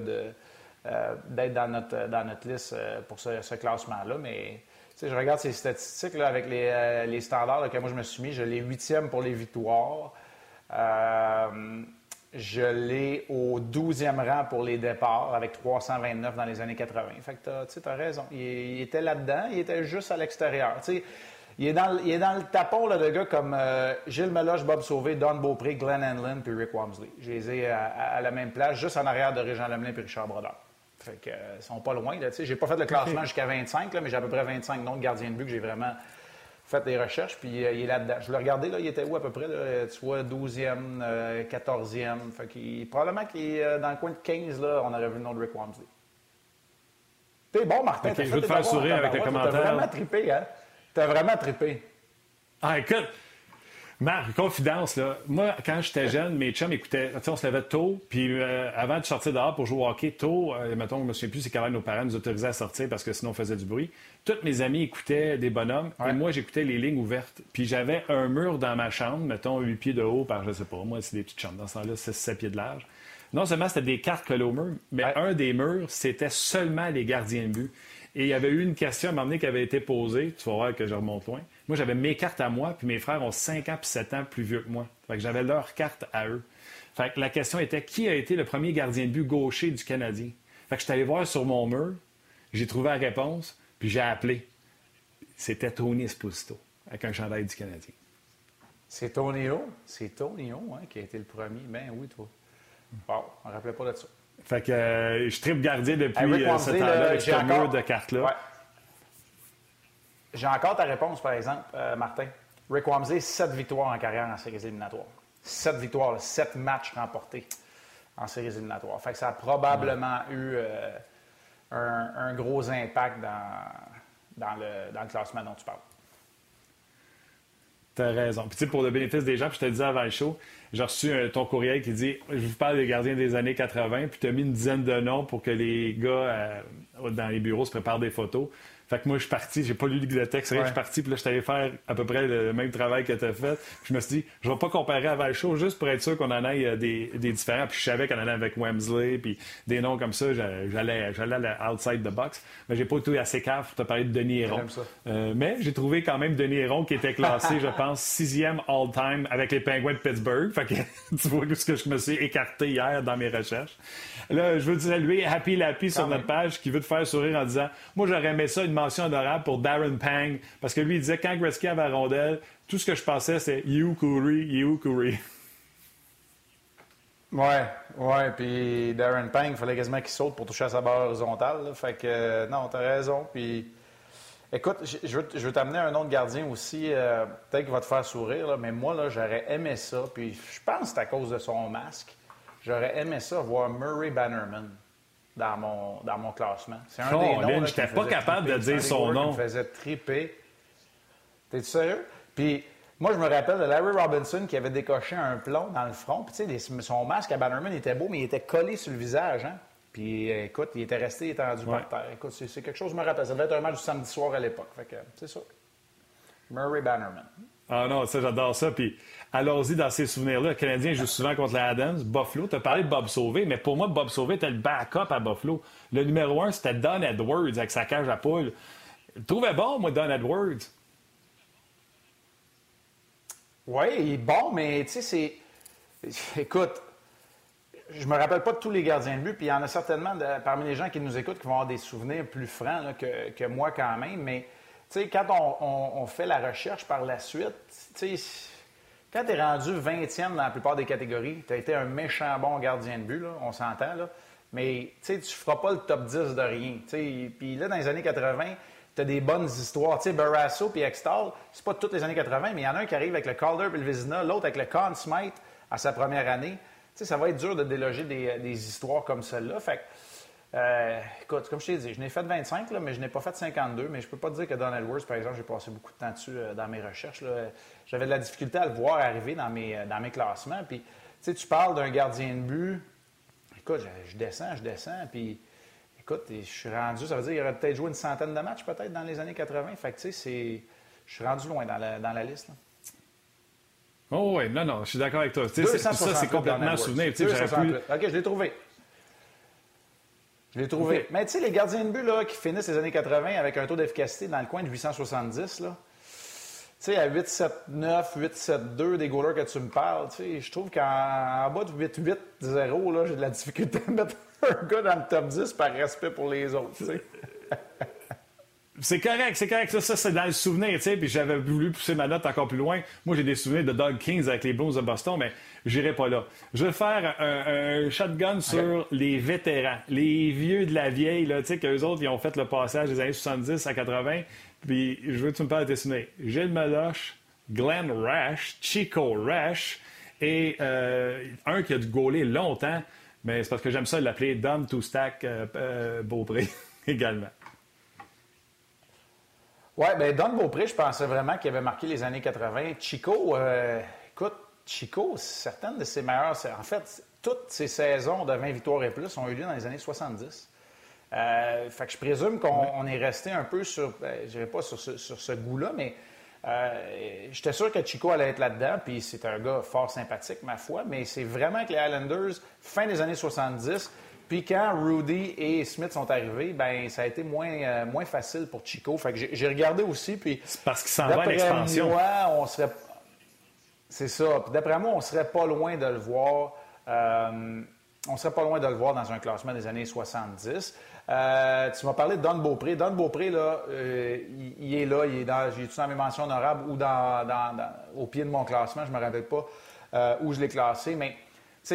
euh, d'être dans notre, dans notre liste euh, pour ce, classement-là. Mais je regarde ces statistiques là, avec les, euh, les standards que moi je me suis mis. Je l'ai huitième pour les victoires. Je l'ai au 12e rang pour les départs avec 329 dans les années 80. Fait que tu as raison. Il, était là-dedans, il était juste à l'extérieur. Il est, dans, il est dans le tapon là, de gars comme Gilles Meloche, Bob Sauvé, Don Beaupré, Glenn Hanlon puis Rick Wamsley. Je les ai à, la même place, juste en arrière de Régent Lemelin et Richard Brodeur. Fait que, euh, ils sont pas loin. Je n'ai pas fait le classement jusqu'à 25, mais j'ai à peu près 25 noms de gardiens de but que j'ai vraiment fait des recherches. Puis euh, il est là-dedans. Je l'ai regardé, là, il était où à peu près? Tu vois, 12e, 14e. Fait qu'il, probablement qu'il est euh, dans le coin de 15, là, on aurait vu le nom de Rick Wamsley. T'es bon, Martin. Okay, je veux te faire sourire avec le commentaire. T'as vraiment trippé, hein? T'as vraiment trippé. Ah, écoute, Marc, confidence, là. Moi, quand j'étais jeune, mes chums écoutaient. on se levait tôt, puis euh, avant de sortir dehors pour jouer au hockey, tôt, euh, mettons, je me souviens plus, c'est quand nos parents nous autorisaient à sortir parce que sinon on faisait du bruit. Tous mes amis écoutaient des bonhommes, et moi, j'écoutais les lignes ouvertes. Puis j'avais un mur dans ma chambre, mettons, 8 pieds de haut par, je sais pas, moi, c'est des petites chambres. Dans ce temps-là, c'est 7 pieds de large. Non seulement c'était des cartes collées au mur, mais un des murs, c'était seulement les gardiens de but. Et il y avait eu une question à un moment donné qui avait été posée. Tu vas voir que je remonte loin. Moi, j'avais mes cartes à moi, puis mes frères ont 5 ans puis 7 ans plus vieux que moi. Fait que j'avais leurs cartes à eux. Fait que la question était qui a été le premier gardien de but gaucher du Canadien? Fait que je suis allé voir sur mon mur, j'ai trouvé la réponse, puis j'ai appelé. C'était Tony Esposito, avec un chandail du Canadien. C'est Tony O? C'est Tony O hein, qui a été le premier. Ben oui, toi. Bon, on ne rappelait pas de ça. Fait que euh, je tripe gardien depuis euh, ce temps-là avec ce mur de cartes-là. J'ai encore ta réponse, par exemple, euh, Martin. Rick Wamsley, 7 victoires en carrière en séries éliminatoires. 7 victoires, 7 matchs remportés en séries éliminatoires. Fait que ça a probablement eu euh, un, gros impact dans, le, dans, le, classement dont tu parles. Tu as raison. Puis, tu sais, pour le bénéfice des gens, puis je te disais avant le show, j'ai reçu euh, ton courriel qui dit Je vous parle des gardiens des années 80, puis tu as mis une dizaine de noms pour que les gars dans les bureaux se préparent des photos. Fait que moi, je suis parti, j'ai pas lu le texte, je suis parti, puis là, je suis allé faire à peu près le même travail que tu as fait. Puis je me suis dit, je vais pas comparer le show juste pour être sûr qu'on en ait euh, des, des différents. Puis je savais qu'on en avait avec Wemsley, puis des noms comme ça, j'allais, j'allais outside the box. Mais j'ai pas été assez cave pour te parler de Denis Héron. Euh, mais j'ai trouvé quand même Denis Héron qui était classé, je pense, sixième all-time avec les Penguins de Pittsburgh. Fait que tu vois ce que je me suis écarté hier dans mes recherches. Là, je veux saluer Happy Lappy sur notre page qui veut te faire sourire en disant, moi, j'aurais aimé ça, une mention honorable pour Darren Pang, parce que lui, il disait, quand Gretzky avait la rondelle, tout ce que je pensais, c'est You Curry, You Curry. Ouais, ouais, puis Darren Pang, il fallait quasiment qu'il saute pour toucher à sa barre horizontale. fait que, euh, non, t'as raison. Puis, écoute, je, veux, t'amener un autre gardien aussi, euh, peut-être qu'il va te faire sourire, mais moi, là, j'aurais aimé ça. Puis, je pense que c'est à cause de son masque. J'aurais aimé ça voir Murray Bannerman dans mon, dans mon classement. C'est un des noms. Je n'étais pas capable de dire son nom. me faisait triper. T'es-tu sérieux? Puis moi, je me rappelle de Larry Robinson qui avait décoché un plomb dans le front. Puis tu sais, son masque à Bannerman était beau, mais il était collé sur le visage. Hein? Puis écoute, il était resté étendu par terre. Écoute, c'est quelque chose que je me rappelle. Ça devait être un match du samedi soir à l'époque. Fait que c'est ça. Murray Bannerman. Ah non, ça, j'adore ça. Puis allons-y dans ces souvenirs-là. Le Canadien joue souvent contre la Adams. Buffalo, tu as parlé de Bob Sauvé, mais pour moi, Bob Sauvé était le backup à Buffalo. Le numéro un, c'était Don Edwards avec sa cage à poule. Je trouvais bon, moi, Don Edwards. Oui, il est bon, mais tu sais, c'est. Écoute, je me rappelle pas de tous les gardiens de but, puis il y en a certainement parmi les gens qui nous écoutent qui vont avoir des souvenirs plus francs que, moi quand même, mais tu sais, quand on, fait la recherche par la suite, quand tu es rendu 20e dans la plupart des catégories, tu as été un méchant bon gardien de but, on s'entend, mais tu ne feras pas le top 10 de rien. Puis là, dans les années 80, tu as des bonnes histoires. Tu sais, Barrasso et Extall, c'est pas toutes les années 80, mais il y en a un qui arrive avec le Calder et le Vizina, l'autre avec le Conn Smite à sa première année. Ça va être dur de déloger des, histoires comme celle-là. Fait Euh, écoute, comme je t'ai dit, je n'ai fait 25, là, mais je n'ai pas fait 52. Mais je ne peux pas te dire que Donald Edwards, par exemple, j'ai passé beaucoup de temps dessus euh, dans mes recherches. J'avais de la difficulté à le voir arriver dans mes, euh, dans mes classements. Puis, tu parles d'un gardien de but. Écoute, je, descends, je descends. Puis, écoute, je suis rendu, ça veut dire qu'il aurait peut-être joué une centaine de matchs, peut-être, dans les années 80. Fait que, tu sais, je suis rendu loin dans la, dans la liste. Oh oui, non, non, je suis d'accord avec toi. ça, c'est complètement souvenir. Pu... OK, je l'ai trouvé. Je l'ai trouvé. Mais tu sais, les gardiens de but là, qui finissent les années 80 avec un taux d'efficacité dans le coin de 870, là, tu sais, à 8-7-9, 8-7-2, des goalers que tu me parles, tu sais, je trouve qu'en bas de 8-8-0, j'ai de la difficulté à mettre un gars dans le top 10 par respect pour les autres, tu sais. C'est correct, c'est correct. Ça, ça c'est dans le souvenir, tu sais. Puis j'avais voulu pousser ma note encore plus loin. Moi, j'ai des souvenirs de Doug Kings avec les Blues de Boston, mais j'irai pas là. Je vais faire un, shotgun sur les vétérans, les vieux de la vieille, là, tu sais, qu'eux autres, ils ont fait le passage des années 70 à 80. Puis je veux que tu me parles de tes souvenirs. Gilles Meloche, Glenn Rash, Chico Rash et euh, un qui a dû gauler longtemps, mais c'est parce que j'aime ça l'appeler Dom to Stack euh, euh, Beaupré également. Oui, bien, Don Beaupré, je pensais vraiment qu'il avait marqué les années 80. Chico, euh, écoute, Chico, certaines de ses meilleures. En fait, toutes ses saisons de 20 victoires et plus ont eu lieu dans les années 70. Euh, fait que je présume qu'on est resté un peu sur, ben, je dirais pas sur ce, goût-là, mais euh, j'étais sûr que Chico allait être là-dedans, puis c'est un gars fort sympathique, ma foi, mais c'est vraiment que les Highlanders, fin des années 70, puis quand Rudy et Smith sont arrivés, ben ça a été moins, euh, moins facile pour Chico. Fait que j'ai regardé aussi, puis... C'est parce qu'il s'en va à l'expansion. moi, on serait... C'est ça. Puis d'après moi, on serait pas loin de le voir... Euh, on serait pas loin de le voir dans un classement des années 70. Euh, tu m'as parlé de Don Beaupré. Don Beaupré, là, il, est là, il est dans, j'ai dans mes mentions honorables ou dans, au pied de mon classement, je me rappelle pas où je l'ai classé, mais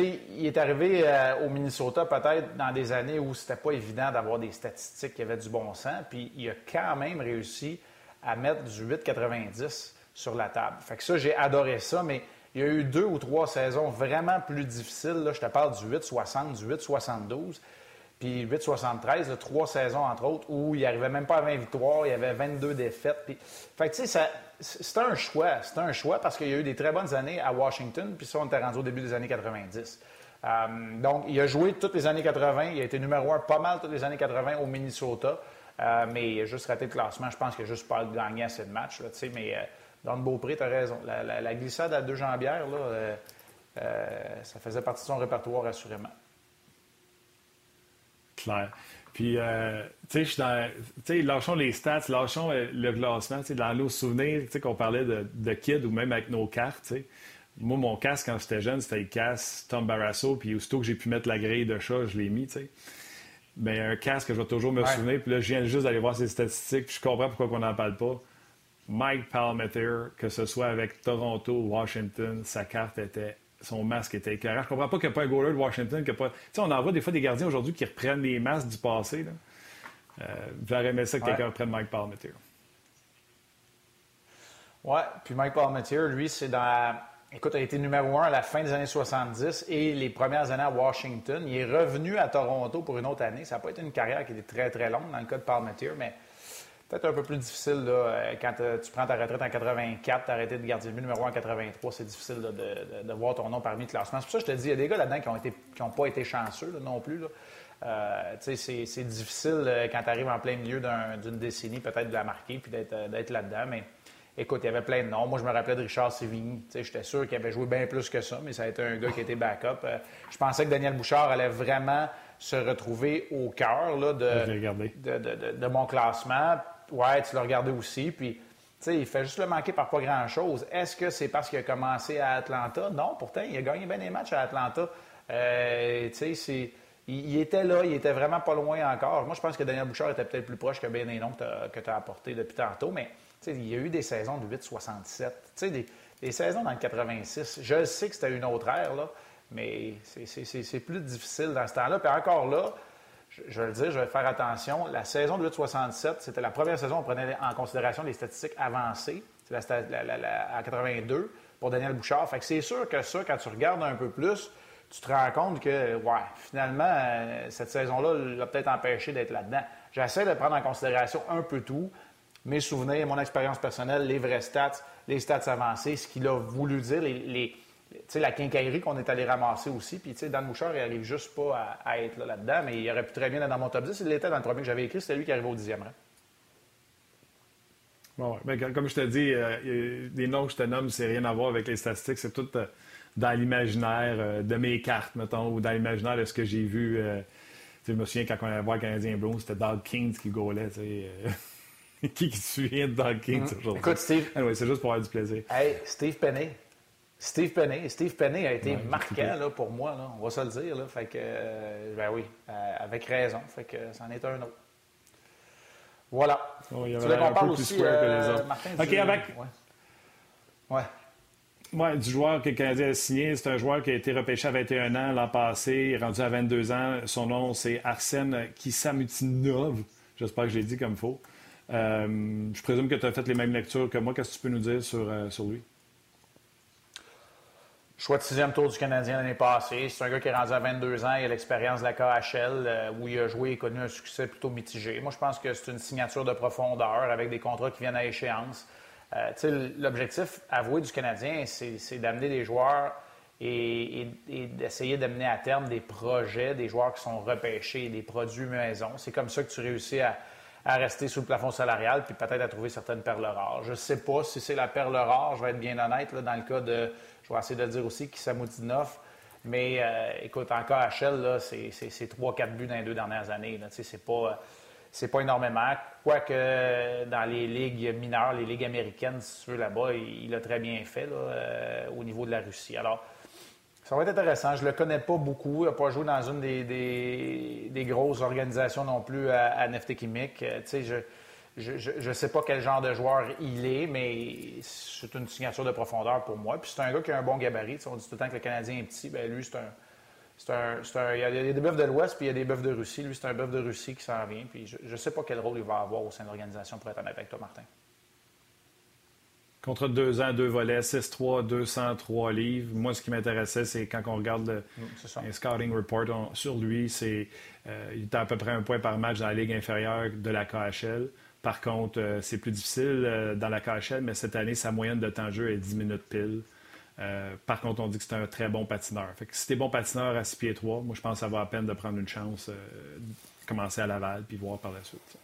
il est arrivé euh, au Minnesota peut-être dans des années où c'était pas évident d'avoir des statistiques qui avaient du bon sens, puis il a quand même réussi à mettre du 8,90 sur la table. Fait que ça, j'ai adoré ça, mais il y a eu deux ou trois saisons vraiment plus difficiles. Là, je te parle du 8,60, du 8,72. Puis 8-73, trois saisons entre autres, où il n'arrivait même pas à 20 victoires, il y avait 22 défaites. Puis... Fait que tu sais, c'est un choix. C'est un choix parce qu'il y a eu des très bonnes années à Washington, puis ça, on était rendu au début des années 90. Euh, donc, il a joué toutes les années 80. Il a été numéro un pas mal toutes les années 80 au Minnesota. Euh, mais il a juste raté le classement. Je pense qu'il a juste pas gagné assez de matchs. Mais euh, dans Beaupré, tu as raison. La, glissade à deux jambières, là, ça faisait partie de son répertoire, assurément. Claire. Puis, euh, tu sais, tu sais, lâchons les stats, lâchons euh, le classement, tu sais, dans nos souvenirs, tu sais, qu'on parlait de, de kids ou même avec nos cartes, tu sais. Moi, mon casque, quand j'étais jeune, c'était le casque Tom Barrasso, puis aussitôt que j'ai pu mettre la grille de chat, je l'ai mis, tu sais. Mais un casque, je vais toujours me souvenir, puis là, je viens juste d'aller voir ses statistiques, puis je comprends pourquoi on n'en parle pas. Mike Palmeter, que ce soit avec Toronto ou Washington, sa carte était son masque était éclairant. Je comprends pas qu'il n'y a pas un goaler de Washington qui a pas. Tu sais, on en voit des fois des gardiens aujourd'hui qui reprennent les masques du passé. Euh, J'aurais aimé ça que quelqu'un reprenne Mike Palmetier. Oui, puis Mike Palmetier, lui, c'est dans. Écoute, il a été numéro un à la fin des années 70 et les premières années à Washington. Il est revenu à Toronto pour une autre année. Ça n'a pas été une carrière qui était très, très longue dans le cas de Palmetier, mais peut-être un peu plus difficile là, euh, quand euh, tu prends ta retraite en 84, tu as arrêté de garder le numéro 1 en 83. C'est difficile de, voir ton nom parmi le classement. C'est pour ça que je te dis, il y a des gars là-dedans qui n'ont qui pas été chanceux non plus. Euh, c'est difficile quand tu arrives en plein milieu d'une décennie, peut-être de la marquer puis d'être là-dedans. Mais écoute, il y avait plein de noms. Moi, je me rappelais de Richard Sévigny. J'étais sûr qu'il avait joué bien plus que ça, mais ça a été un gars qui était backup. je pensais que Daniel Bouchard allait vraiment se retrouver au cœur de, de, de, mon classement. Ouais, tu l'as regardé aussi. Puis, tu sais, il fait juste le manquer par pas grand-chose. Est-ce que c'est parce qu'il a commencé à Atlanta? Non, pourtant, il a gagné bien des matchs à Atlanta. Euh, tu sais, il, était là, il était vraiment pas loin encore. Moi, je pense que Daniel Bouchard était peut-être plus proche que Ben Hénon que tu as, apporté depuis tantôt, mais il y a eu des saisons de 8-67. Des, des saisons dans le 86. Je sais que c'était une autre ère, là, mais c'est plus difficile dans ce temps-là. Puis encore là, je, vais le dire, je vais faire attention. La saison de 867, c'était la première saison où on prenait en considération les statistiques avancées. C'est la, à 82 pour Daniel Bouchard. Fait que c'est sûr que ça, quand tu regardes un peu plus, tu te rends compte que, ouais, finalement, euh, cette saison-là l'a peut-être empêché d'être là-dedans. J'essaie de prendre en considération un peu tout, mes souvenirs, mon expérience personnelle, les vrais stats, les stats avancés, ce qu'il a voulu dire, les, la quincaillerie qu'on est allé ramasser aussi. Puis, Dan Bouchard, il arrive juste pas à, être là-dedans, mais il aurait pu très bien être dans mon top 10. Il était dans le premier que j'avais écrit, c'était lui qui arrivait au dixième rang. Bon, ben, comme je te dis, euh, les noms que je te nomme, c'est rien à voir avec les statistiques. C'est tout euh, dans l'imaginaire euh, de mes cartes, mettons, ou dans l'imaginaire de ce que j'ai vu. je me souviens quand on allait voir le Canadien Blues, c'était Doug Kings qui gaulait. qui, qui se souvient de Doug Kings mm. aujourd'hui? Écoute, Steve. c'est juste pour avoir du plaisir. Hey, Steve Penney. Steve Penney. Steve Penney a été marquant là, pour moi, là, on va se le dire. Là. Fait que, ben oui, avec raison. Fait que c'en est un autre. Voilà. Oh, tu voulais qu'on parle aussi, euh, Martin, OK, avec... Ouais. ouais. du joueur que le Canadien a signé. C'est un joueur qui a été repêché à 21 ans l'an passé. Il rendu à 22 ans. Son nom, c'est Arsène Kissamutinov. J'espère que je l'ai dit comme il faut. Euh, je présume que tu as fait les mêmes lectures que moi. Qu'est-ce que tu peux nous dire sur, euh, sur lui? Choix de sixième tour du Canadien l'année passée. C'est un gars qui est rendu à 22 ans. Il a l'expérience de la KHL euh, où il a joué et connu un succès plutôt mitigé. Moi, je pense que c'est une signature de profondeur avec des contrats qui viennent à échéance. Euh, l'objectif avoué du Canadien, c'est d'amener des joueurs et, d'essayer d'amener à terme des projets, des joueurs qui sont repêchés, des produits maison. C'est comme ça que tu réussis à, rester sous le plafond salarial puis peut-être à trouver certaines perles rares. Je ne sais pas si c'est la perle rare, je vais être bien honnête, dans le cas de je vais essayer de le dire aussi, qui Samoutinov. Mais euh, écoute, en KHL, c'est 3-4 buts dans les deux dernières années. C'est pas, pas énormément. Quoique dans les ligues mineures, les ligues américaines, si tu veux, là-bas, il l'a très bien fait euh, au niveau de la Russie. Alors, ça va être intéressant. Je ne le connais pas beaucoup. Il n'a pas joué dans une des, grosses organisations non plus à, à Neftekhimik. Euh, je, je ne sais pas quel genre de joueur il est, mais c'est une signature de profondeur pour moi. Puis c'est un gars qui a un bon gabarit. on dit tout le temps que le Canadien est petit. Bien, lui, c'est un, un, il y a des bœufs de l'Ouest, puis il y a des bœufs de Russie. Lui, c'est un bœuf de Russie qui s'en vient. Puis je ne sais pas quel rôle il va avoir au sein de l'organisation, pour être honnête avec toi, Martin. Contre deux ans, deux volets, 6-3, 203 livres. Moi, ce qui m'intéressait, c'est quand on regarde le, un scouting report sur lui, c'est euh, il est à peu près un point par match dans la ligue inférieure de la KHL. Par contre, euh, c'est plus difficile euh, dans la KHL, mais cette année, sa moyenne de temps de jeu est 10 minutes pile. Par contre, on dit que c'est un très bon patineur. Fait que si t'es bon patineur à 6 pieds 3, moi, je pense que ça va à peine de prendre une chance, de commencer à Laval, puis voir par la suite.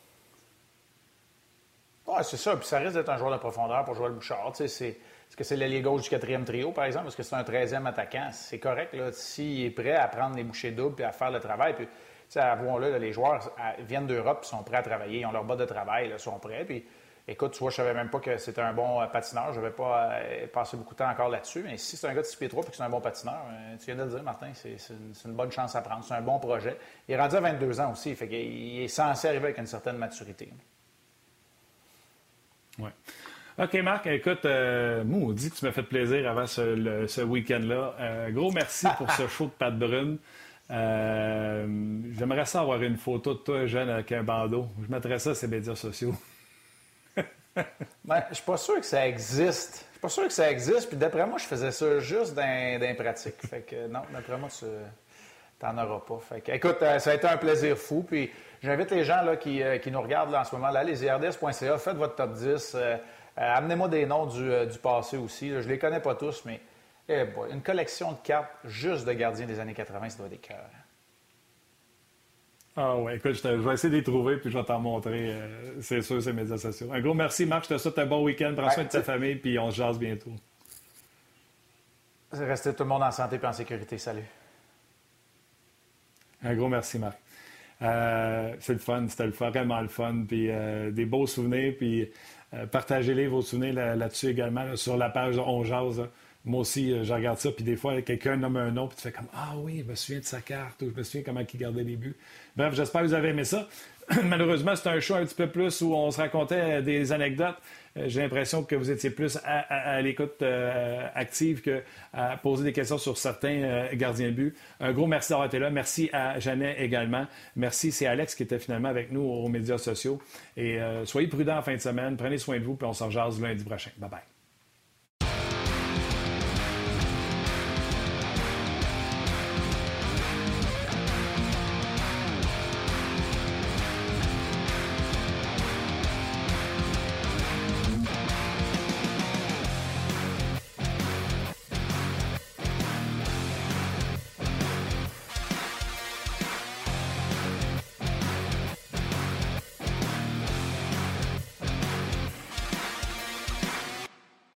Oui, c'est ça. Puis ça risque d'être un joueur de profondeur pour Joël Bouchard. est-ce que c'est l'ailier gauche du quatrième trio, par exemple? Est-ce que c'est un 13e attaquant? C'est correct. S'il est prêt à prendre les bouchées doubles et à faire le travail. Puis avouons-le, les joueurs viennent d'Europe sont prêts à travailler. Ils ont leur bas de travail, ils sont prêts. Puis, écoute, tu vois, je savais même pas que c'était un bon euh, patineur. Je n'avais pas euh, passé beaucoup de temps encore là-dessus. Mais si c'est un gars de 6 pieds 3 et que c'est un bon patineur, euh, tu viens de le dire, Martin, c'est une, bonne chance à prendre. C'est un bon projet. Il est rendu à 22 ans aussi. Fait qu'il est censé arriver avec une certaine maturité. Oui. OK, Marc, écoute, euh, dit que tu m'as fait plaisir avant ce, week-end-là. gros merci pour ce show de Pat Brune. Euh, j'aimerais ça avoir une photo de toi jeune avec un bandeau. Je mettrais ça sur les médias sociaux. ben, je suis pas sûr que ça existe. Je suis pas sûr que ça existe. Puis d'après moi, je faisais ça juste dans, pratique. Fait que non, d'après moi, tu n'en auras pas. Fait que, écoute, euh, ça a été un plaisir fou. Puis j'invite les gens là, qui, euh, nous regardent en ce moment, là, les IRDS.ca, faites votre top 10. Amenez-moi des noms du, passé aussi. Je Je les connais pas tous, mais eh une collection de cartes juste de gardiens des années 80, ça doit être des cœurs. Ah ouais, écoute, je, vais essayer de les trouver puis je vais t'en montrer, euh, c'est sûr, ces médias sociaux. Un gros merci, Marc. Je te souhaite un bon week-end. Prends soin de ta famille puis on se jase bientôt. Restez tout le monde en santé et en sécurité. Salut. Un gros merci, Marc. Euh, c'est le fun, c'était le fun, vraiment le fun. Puis euh, des beaux souvenirs. Puis partagez-les, vos souvenirs là-dessus également, sur la page On Jase. Moi aussi, euh, je regarde ça, puis des fois, quelqu'un nomme un nom, puis tu fais comme Ah oui, je me souviens de sa carte, ou je me souviens comment il gardait les buts. Bref, j'espère que vous avez aimé ça. Malheureusement, c'est un show un petit peu plus où on se racontait des anecdotes. Euh, j'ai l'impression que vous étiez plus à, l'écoute euh, active que à poser des questions sur certains gardiens de but. Un gros merci d'avoir été là. Merci à Jeannet également. Merci, c'est Alex qui était finalement avec nous aux médias sociaux. Et soyez prudents en fin de semaine. Prenez soin de vous, puis on se rejase lundi prochain. Bye bye.